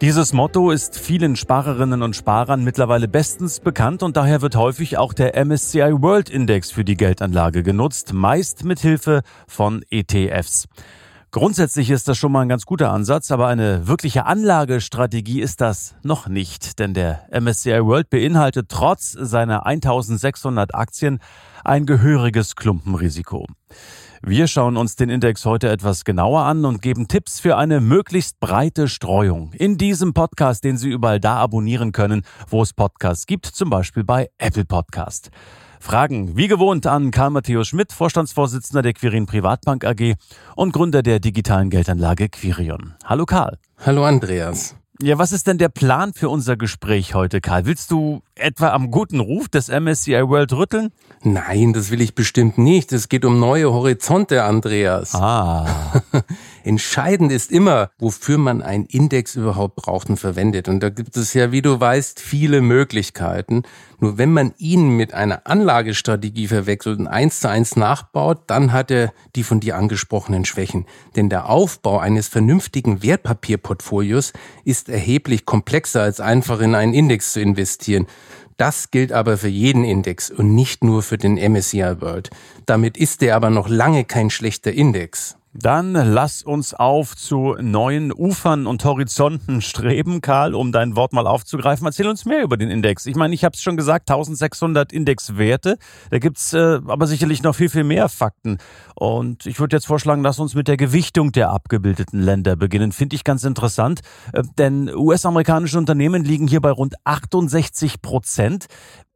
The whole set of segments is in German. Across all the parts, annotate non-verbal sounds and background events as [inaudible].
Dieses Motto ist vielen Sparerinnen und Sparern mittlerweile bestens bekannt und daher wird häufig auch der MSCI World Index für die Geldanlage genutzt, meist mit Hilfe von ETFs. Grundsätzlich ist das schon mal ein ganz guter Ansatz, aber eine wirkliche Anlagestrategie ist das noch nicht, denn der MSCI World beinhaltet trotz seiner 1600 Aktien ein gehöriges Klumpenrisiko. Wir schauen uns den Index heute etwas genauer an und geben Tipps für eine möglichst breite Streuung. In diesem Podcast, den Sie überall da abonnieren können, wo es Podcasts gibt, zum Beispiel bei Apple Podcast. Fragen wie gewohnt an Karl Matthäus Schmidt, Vorstandsvorsitzender der Quirin Privatbank AG und Gründer der digitalen Geldanlage Quirion. Hallo Karl. Hallo Andreas. Ja, was ist denn der Plan für unser Gespräch heute, Karl? Willst du etwa am guten Ruf des MSCI World rütteln? Nein, das will ich bestimmt nicht. Es geht um neue Horizonte, Andreas. Ah. [laughs] Entscheidend ist immer, wofür man einen Index überhaupt braucht und verwendet. Und da gibt es ja, wie du weißt, viele Möglichkeiten. Nur wenn man ihn mit einer Anlagestrategie verwechselt und eins zu eins nachbaut, dann hat er die von dir angesprochenen Schwächen. Denn der Aufbau eines vernünftigen Wertpapierportfolios ist erheblich komplexer als einfach in einen Index zu investieren. Das gilt aber für jeden Index und nicht nur für den MSCI World. Damit ist er aber noch lange kein schlechter Index. Dann lass uns auf zu neuen Ufern und Horizonten streben, Karl, um dein Wort mal aufzugreifen. Erzähl uns mehr über den Index. Ich meine, ich habe es schon gesagt, 1600 Indexwerte. Da gibt's äh, aber sicherlich noch viel, viel mehr Fakten. Und ich würde jetzt vorschlagen, lass uns mit der Gewichtung der abgebildeten Länder beginnen. Finde ich ganz interessant, äh, denn US-amerikanische Unternehmen liegen hier bei rund 68 Prozent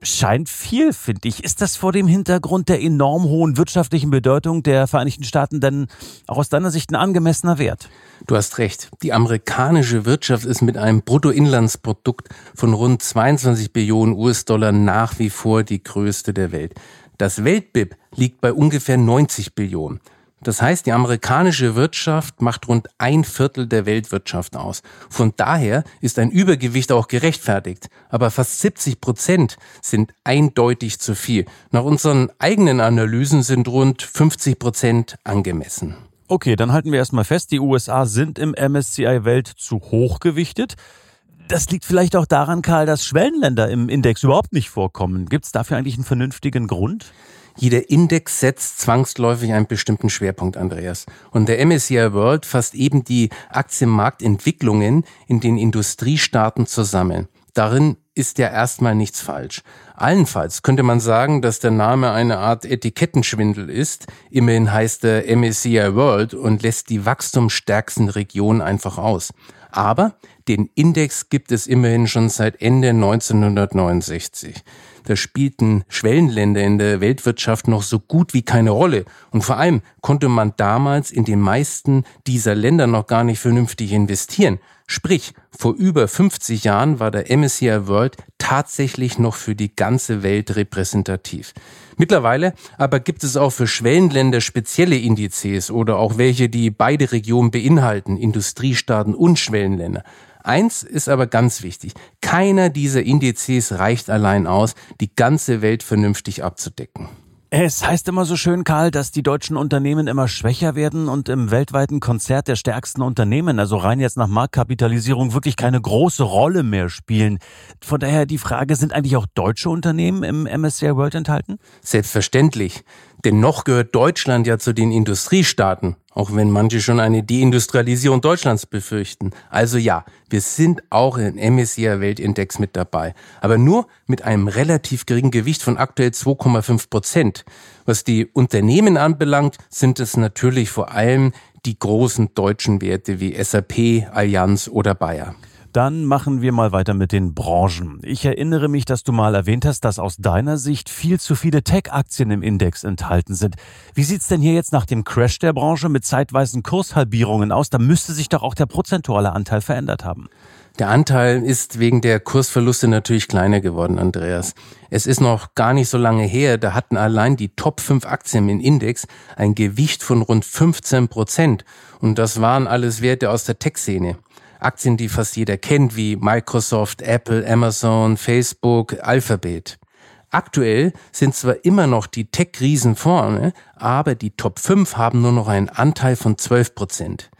scheint viel, finde ich. Ist das vor dem Hintergrund der enorm hohen wirtschaftlichen Bedeutung der Vereinigten Staaten denn auch aus deiner Sicht ein angemessener Wert? Du hast recht. Die amerikanische Wirtschaft ist mit einem Bruttoinlandsprodukt von rund 22 Billionen US-Dollar nach wie vor die größte der Welt. Das Weltbib liegt bei ungefähr 90 Billionen. Das heißt, die amerikanische Wirtschaft macht rund ein Viertel der Weltwirtschaft aus. Von daher ist ein Übergewicht auch gerechtfertigt. Aber fast 70 Prozent sind eindeutig zu viel. Nach unseren eigenen Analysen sind rund 50 Prozent angemessen. Okay, dann halten wir erstmal fest, die USA sind im MSCI Welt zu hoch gewichtet. Das liegt vielleicht auch daran, Karl, dass Schwellenländer im Index überhaupt nicht vorkommen. Gibt es dafür eigentlich einen vernünftigen Grund? Jeder Index setzt zwangsläufig einen bestimmten Schwerpunkt, Andreas. Und der MSCI World fasst eben die Aktienmarktentwicklungen in den Industriestaaten zusammen. Darin ist ja erstmal nichts falsch. Allenfalls könnte man sagen, dass der Name eine Art Etikettenschwindel ist. Immerhin heißt er MSCI World und lässt die wachstumsstärksten Regionen einfach aus. Aber den Index gibt es immerhin schon seit Ende 1969. Da spielten Schwellenländer in der Weltwirtschaft noch so gut wie keine Rolle. Und vor allem konnte man damals in den meisten dieser Länder noch gar nicht vernünftig investieren. Sprich, vor über 50 Jahren war der MSCI World tatsächlich noch für die ganze Welt repräsentativ. Mittlerweile aber gibt es auch für Schwellenländer spezielle Indizes oder auch welche, die beide Regionen beinhalten, Industriestaaten und Schwellenländer. Eins ist aber ganz wichtig. Keiner dieser Indizes reicht allein aus, die ganze Welt vernünftig abzudecken. Es heißt immer so schön, Karl, dass die deutschen Unternehmen immer schwächer werden und im weltweiten Konzert der stärksten Unternehmen, also rein jetzt nach Marktkapitalisierung, wirklich keine große Rolle mehr spielen. Von daher die Frage, sind eigentlich auch deutsche Unternehmen im MSCI World enthalten? Selbstverständlich. Denn noch gehört Deutschland ja zu den Industriestaaten, auch wenn manche schon eine Deindustrialisierung Deutschlands befürchten. Also ja, wir sind auch im MSCI Weltindex mit dabei, aber nur mit einem relativ geringen Gewicht von aktuell 2,5 Prozent. Was die Unternehmen anbelangt, sind es natürlich vor allem die großen deutschen Werte wie SAP, Allianz oder Bayer. Dann machen wir mal weiter mit den Branchen. Ich erinnere mich, dass du mal erwähnt hast, dass aus deiner Sicht viel zu viele Tech-Aktien im Index enthalten sind. Wie sieht's denn hier jetzt nach dem Crash der Branche mit zeitweisen Kurshalbierungen aus? Da müsste sich doch auch der prozentuale Anteil verändert haben. Der Anteil ist wegen der Kursverluste natürlich kleiner geworden, Andreas. Es ist noch gar nicht so lange her, da hatten allein die Top 5 Aktien im Index ein Gewicht von rund 15 Prozent. Und das waren alles Werte aus der Tech-Szene. Aktien, die fast jeder kennt, wie Microsoft, Apple, Amazon, Facebook, Alphabet. Aktuell sind zwar immer noch die Tech-Riesen vorne, aber die Top 5 haben nur noch einen Anteil von 12 Prozent.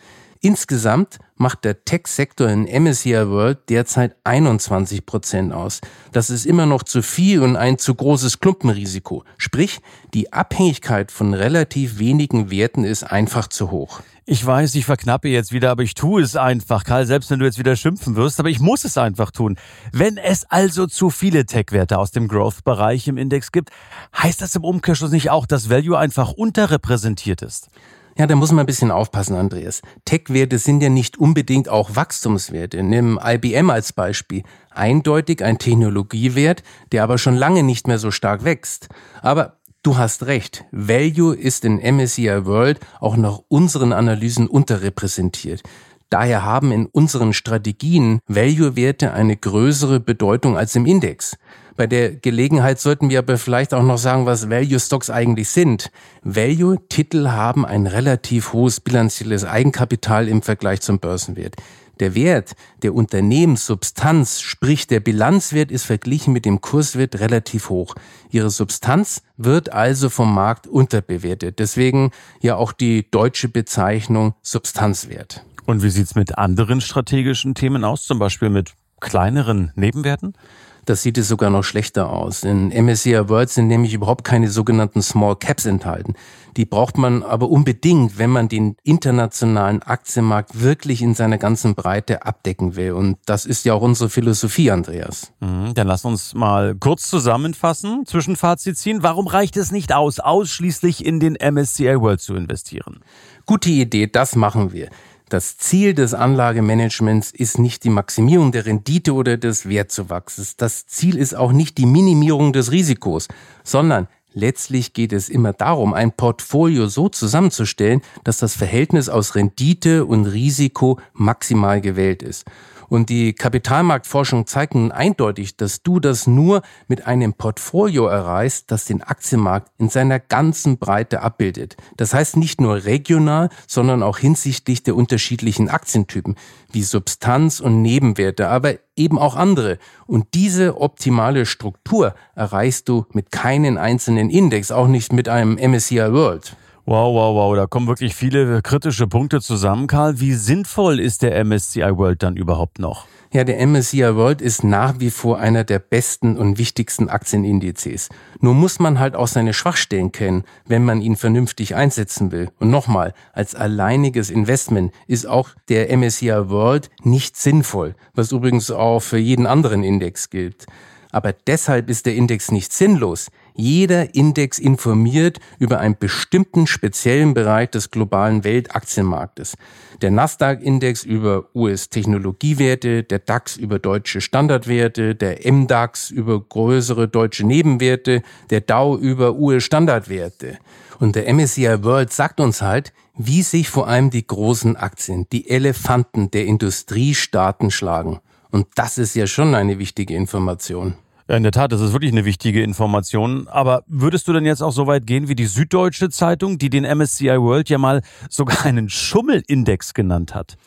Insgesamt macht der Tech-Sektor in MSCI World derzeit 21 Prozent aus. Das ist immer noch zu viel und ein zu großes Klumpenrisiko. Sprich, die Abhängigkeit von relativ wenigen Werten ist einfach zu hoch. Ich weiß, ich verknappe jetzt wieder, aber ich tue es einfach, Karl, selbst wenn du jetzt wieder schimpfen wirst, aber ich muss es einfach tun. Wenn es also zu viele Tech-Werte aus dem Growth-Bereich im Index gibt, heißt das im Umkehrschluss nicht auch, dass Value einfach unterrepräsentiert ist? Ja, da muss man ein bisschen aufpassen, Andreas. Tech-Werte sind ja nicht unbedingt auch Wachstumswerte. Nimm IBM als Beispiel. Eindeutig ein Technologiewert, der aber schon lange nicht mehr so stark wächst. Aber du hast recht. Value ist in MSCI World auch nach unseren Analysen unterrepräsentiert. Daher haben in unseren Strategien Value-Werte eine größere Bedeutung als im Index. Bei der Gelegenheit sollten wir aber vielleicht auch noch sagen, was Value Stocks eigentlich sind. Value-Titel haben ein relativ hohes bilanzielles Eigenkapital im Vergleich zum Börsenwert. Der Wert der Unternehmenssubstanz, sprich der Bilanzwert, ist verglichen mit dem Kurswert relativ hoch. Ihre Substanz wird also vom Markt unterbewertet. Deswegen ja auch die deutsche Bezeichnung Substanzwert. Und wie sieht's mit anderen strategischen Themen aus, zum Beispiel mit kleineren Nebenwerten? Das sieht es sogar noch schlechter aus. In MSCI World sind nämlich überhaupt keine sogenannten Small Caps enthalten. Die braucht man aber unbedingt, wenn man den internationalen Aktienmarkt wirklich in seiner ganzen Breite abdecken will. Und das ist ja auch unsere Philosophie, Andreas. Mhm, dann lass uns mal kurz zusammenfassen, Zwischenfazit ziehen. Warum reicht es nicht aus, ausschließlich in den MSCI World zu investieren? Gute Idee, das machen wir. Das Ziel des Anlagemanagements ist nicht die Maximierung der Rendite oder des Wertzuwachses. Das Ziel ist auch nicht die Minimierung des Risikos, sondern letztlich geht es immer darum, ein Portfolio so zusammenzustellen, dass das Verhältnis aus Rendite und Risiko maximal gewählt ist. Und die Kapitalmarktforschung zeigt nun eindeutig, dass du das nur mit einem Portfolio erreichst, das den Aktienmarkt in seiner ganzen Breite abbildet. Das heißt nicht nur regional, sondern auch hinsichtlich der unterschiedlichen Aktientypen, wie Substanz und Nebenwerte, aber eben auch andere. Und diese optimale Struktur erreichst du mit keinen einzelnen Index, auch nicht mit einem MSCI World. Wow, wow, wow, da kommen wirklich viele kritische Punkte zusammen, Karl. Wie sinnvoll ist der MSCI World dann überhaupt noch? Ja, der MSCI World ist nach wie vor einer der besten und wichtigsten Aktienindizes. Nur muss man halt auch seine Schwachstellen kennen, wenn man ihn vernünftig einsetzen will. Und nochmal, als alleiniges Investment ist auch der MSCI World nicht sinnvoll, was übrigens auch für jeden anderen Index gilt. Aber deshalb ist der Index nicht sinnlos. Jeder Index informiert über einen bestimmten speziellen Bereich des globalen Weltaktienmarktes. Der Nasdaq-Index über US-Technologiewerte, der DAX über deutsche Standardwerte, der MDAX über größere deutsche Nebenwerte, der Dow über US-Standardwerte. Und der MSCI World sagt uns halt, wie sich vor allem die großen Aktien, die Elefanten der Industriestaaten schlagen. Und das ist ja schon eine wichtige Information. Ja, in der Tat, das ist wirklich eine wichtige Information. Aber würdest du denn jetzt auch so weit gehen wie die Süddeutsche Zeitung, die den MSCI World ja mal sogar einen Schummelindex genannt hat?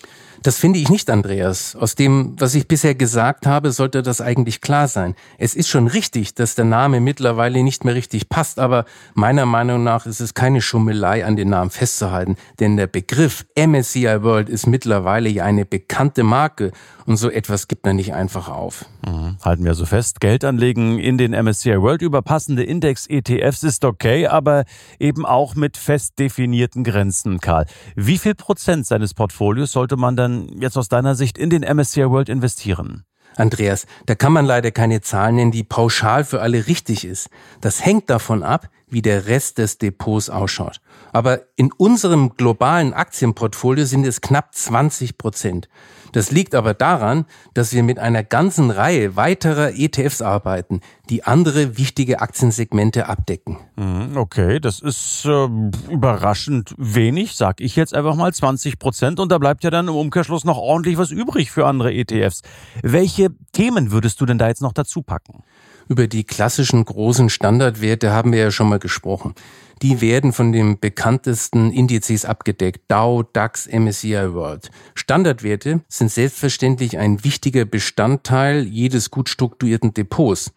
Das finde ich nicht, Andreas. Aus dem, was ich bisher gesagt habe, sollte das eigentlich klar sein. Es ist schon richtig, dass der Name mittlerweile nicht mehr richtig passt, aber meiner Meinung nach ist es keine Schummelei, an den Namen festzuhalten. Denn der Begriff MSCI World ist mittlerweile ja eine bekannte Marke und so etwas gibt man nicht einfach auf. Mhm. Halten wir so fest, Geld anlegen in den MSCI World über passende Index-ETFs ist okay, aber eben auch mit fest definierten Grenzen, Karl. Wie viel Prozent seines Portfolios sollte man dann dann jetzt aus deiner Sicht in den MSCI World investieren? Andreas, da kann man leider keine Zahlen nennen, die pauschal für alle richtig ist. Das hängt davon ab, wie der Rest des Depots ausschaut. Aber in unserem globalen Aktienportfolio sind es knapp 20 Prozent. Das liegt aber daran, dass wir mit einer ganzen Reihe weiterer ETFs arbeiten, die andere wichtige Aktiensegmente abdecken. Mhm, okay, das ist äh, überraschend wenig, sag ich jetzt einfach mal 20 Prozent und da bleibt ja dann im Umkehrschluss noch ordentlich was übrig für andere ETFs. Welche Themen würdest du denn da jetzt noch dazu packen? Über die klassischen großen Standardwerte haben wir ja schon mal gesprochen. Die werden von den bekanntesten Indizes abgedeckt. Dow, DAX, MSCI World. Standardwerte sind selbstverständlich ein wichtiger Bestandteil jedes gut strukturierten Depots.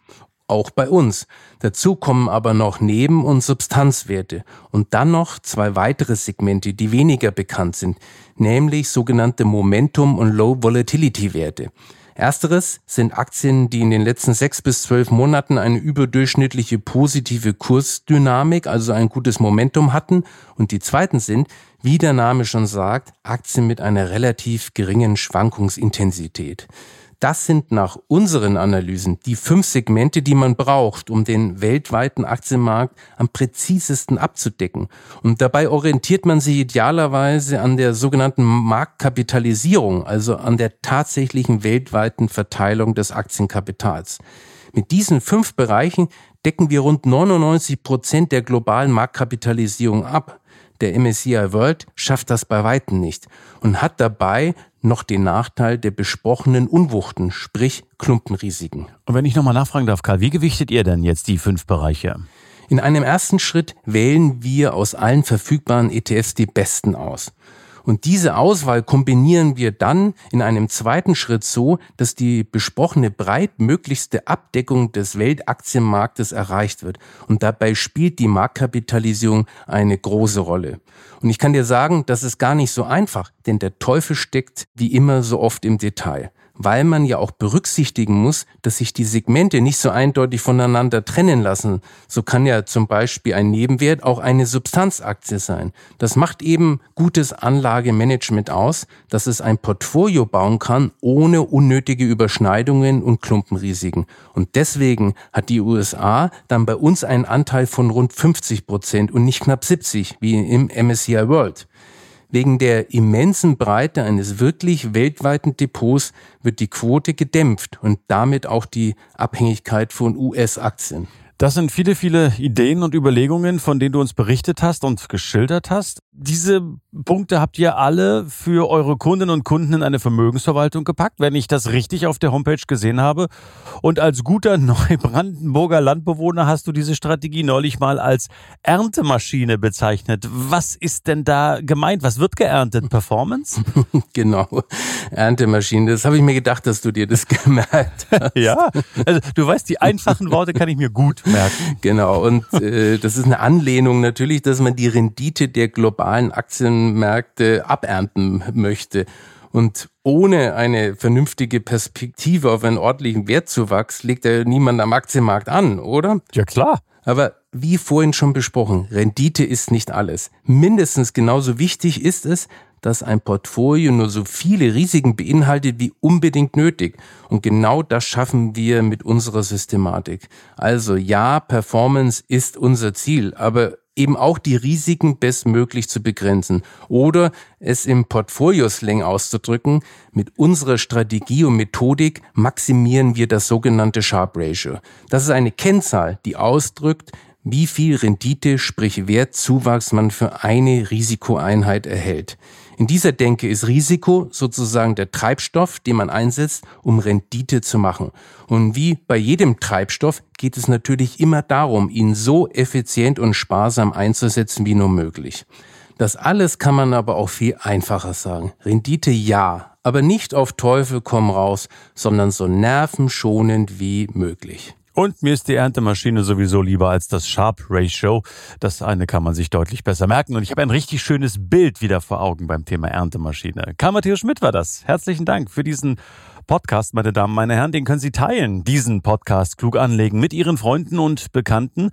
Auch bei uns. Dazu kommen aber noch Neben- und Substanzwerte. Und dann noch zwei weitere Segmente, die weniger bekannt sind, nämlich sogenannte Momentum- und Low-Volatility-Werte. Ersteres sind Aktien, die in den letzten sechs bis zwölf Monaten eine überdurchschnittliche positive Kursdynamik, also ein gutes Momentum hatten. Und die zweiten sind, wie der Name schon sagt, Aktien mit einer relativ geringen Schwankungsintensität. Das sind nach unseren Analysen die fünf Segmente, die man braucht, um den weltweiten Aktienmarkt am präzisesten abzudecken. Und dabei orientiert man sich idealerweise an der sogenannten Marktkapitalisierung, also an der tatsächlichen weltweiten Verteilung des Aktienkapitals. Mit diesen fünf Bereichen decken wir rund 99 Prozent der globalen Marktkapitalisierung ab. Der MSCI World schafft das bei weitem nicht und hat dabei noch den Nachteil der besprochenen Unwuchten, sprich Klumpenrisiken. Und wenn ich nochmal nachfragen darf, Karl, wie gewichtet ihr denn jetzt die fünf Bereiche? In einem ersten Schritt wählen wir aus allen verfügbaren ETFs die besten aus. Und diese Auswahl kombinieren wir dann in einem zweiten Schritt so, dass die besprochene breitmöglichste Abdeckung des Weltaktienmarktes erreicht wird. Und dabei spielt die Marktkapitalisierung eine große Rolle. Und ich kann dir sagen, das ist gar nicht so einfach, denn der Teufel steckt wie immer so oft im Detail weil man ja auch berücksichtigen muss, dass sich die Segmente nicht so eindeutig voneinander trennen lassen. So kann ja zum Beispiel ein Nebenwert auch eine Substanzaktie sein. Das macht eben gutes Anlagemanagement aus, dass es ein Portfolio bauen kann, ohne unnötige Überschneidungen und Klumpenrisiken. Und deswegen hat die USA dann bei uns einen Anteil von rund 50 Prozent und nicht knapp 70 wie im MSCI World. Wegen der immensen Breite eines wirklich weltweiten Depots wird die Quote gedämpft und damit auch die Abhängigkeit von US-Aktien. Das sind viele, viele Ideen und Überlegungen, von denen du uns berichtet hast und geschildert hast. Diese Punkte habt ihr alle für eure Kundinnen und Kunden in eine Vermögensverwaltung gepackt, wenn ich das richtig auf der Homepage gesehen habe. Und als guter [laughs] Neubrandenburger Landbewohner hast du diese Strategie neulich mal als Erntemaschine bezeichnet. Was ist denn da gemeint? Was wird geerntet? Performance? [laughs] genau, Erntemaschine. Das habe ich mir gedacht, dass du dir das [laughs] gemerkt hast. ja, also du weißt, die einfachen Worte kann ich mir gut merken. Genau, und äh, das ist eine Anlehnung natürlich, dass man die Rendite der globalen Aktienmärkte abernten möchte. Und ohne eine vernünftige Perspektive auf einen ordentlichen Wertzuwachs legt ja niemand am Aktienmarkt an, oder? Ja, klar. Aber wie vorhin schon besprochen, Rendite ist nicht alles. Mindestens genauso wichtig ist es, dass ein Portfolio nur so viele Risiken beinhaltet wie unbedingt nötig. Und genau das schaffen wir mit unserer Systematik. Also ja, Performance ist unser Ziel, aber eben auch die Risiken bestmöglich zu begrenzen oder es im Portfolio-Slang auszudrücken, mit unserer Strategie und Methodik maximieren wir das sogenannte Sharp Ratio. Das ist eine Kennzahl, die ausdrückt, wie viel Rendite, sprich Wertzuwachs man für eine Risikoeinheit erhält. In dieser Denke ist Risiko sozusagen der Treibstoff, den man einsetzt, um Rendite zu machen. Und wie bei jedem Treibstoff geht es natürlich immer darum, ihn so effizient und sparsam einzusetzen wie nur möglich. Das alles kann man aber auch viel einfacher sagen. Rendite ja, aber nicht auf Teufel komm raus, sondern so nervenschonend wie möglich. Und mir ist die Erntemaschine sowieso lieber als das Sharp Ratio. Das eine kann man sich deutlich besser merken. Und ich habe ein richtig schönes Bild wieder vor Augen beim Thema Erntemaschine. Karl Matthias Schmidt war das. Herzlichen Dank für diesen Podcast, meine Damen, meine Herren. Den können Sie teilen, diesen Podcast klug anlegen mit Ihren Freunden und Bekannten.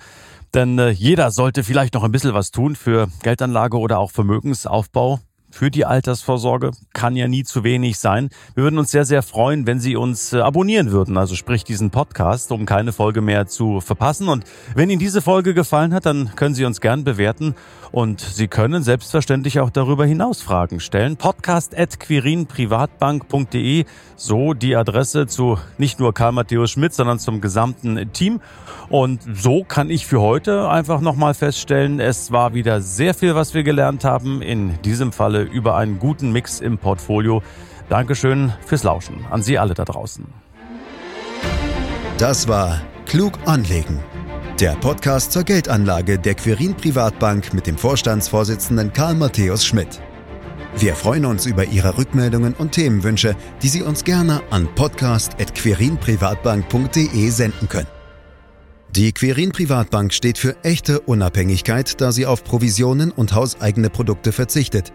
Denn äh, jeder sollte vielleicht noch ein bisschen was tun für Geldanlage oder auch Vermögensaufbau. Für die Altersvorsorge kann ja nie zu wenig sein. Wir würden uns sehr, sehr freuen, wenn Sie uns äh, abonnieren würden, also sprich diesen Podcast, um keine Folge mehr zu verpassen. Und wenn Ihnen diese Folge gefallen hat, dann können Sie uns gern bewerten und Sie können selbstverständlich auch darüber hinaus Fragen stellen. Podcast at quirinprivatbank.de, so die Adresse zu nicht nur Karl Matthäus Schmidt, sondern zum gesamten Team. Und so kann ich für heute einfach nochmal feststellen, es war wieder sehr viel, was wir gelernt haben. In diesem Falle über einen guten Mix im Portfolio. Dankeschön fürs Lauschen an Sie alle da draußen. Das war Klug anlegen. Der Podcast zur Geldanlage der Quirin Privatbank mit dem Vorstandsvorsitzenden Karl Matthäus Schmidt. Wir freuen uns über Ihre Rückmeldungen und Themenwünsche, die Sie uns gerne an podcast.querinprivatbank.de senden können. Die Quirin Privatbank steht für echte Unabhängigkeit, da sie auf Provisionen und hauseigene Produkte verzichtet.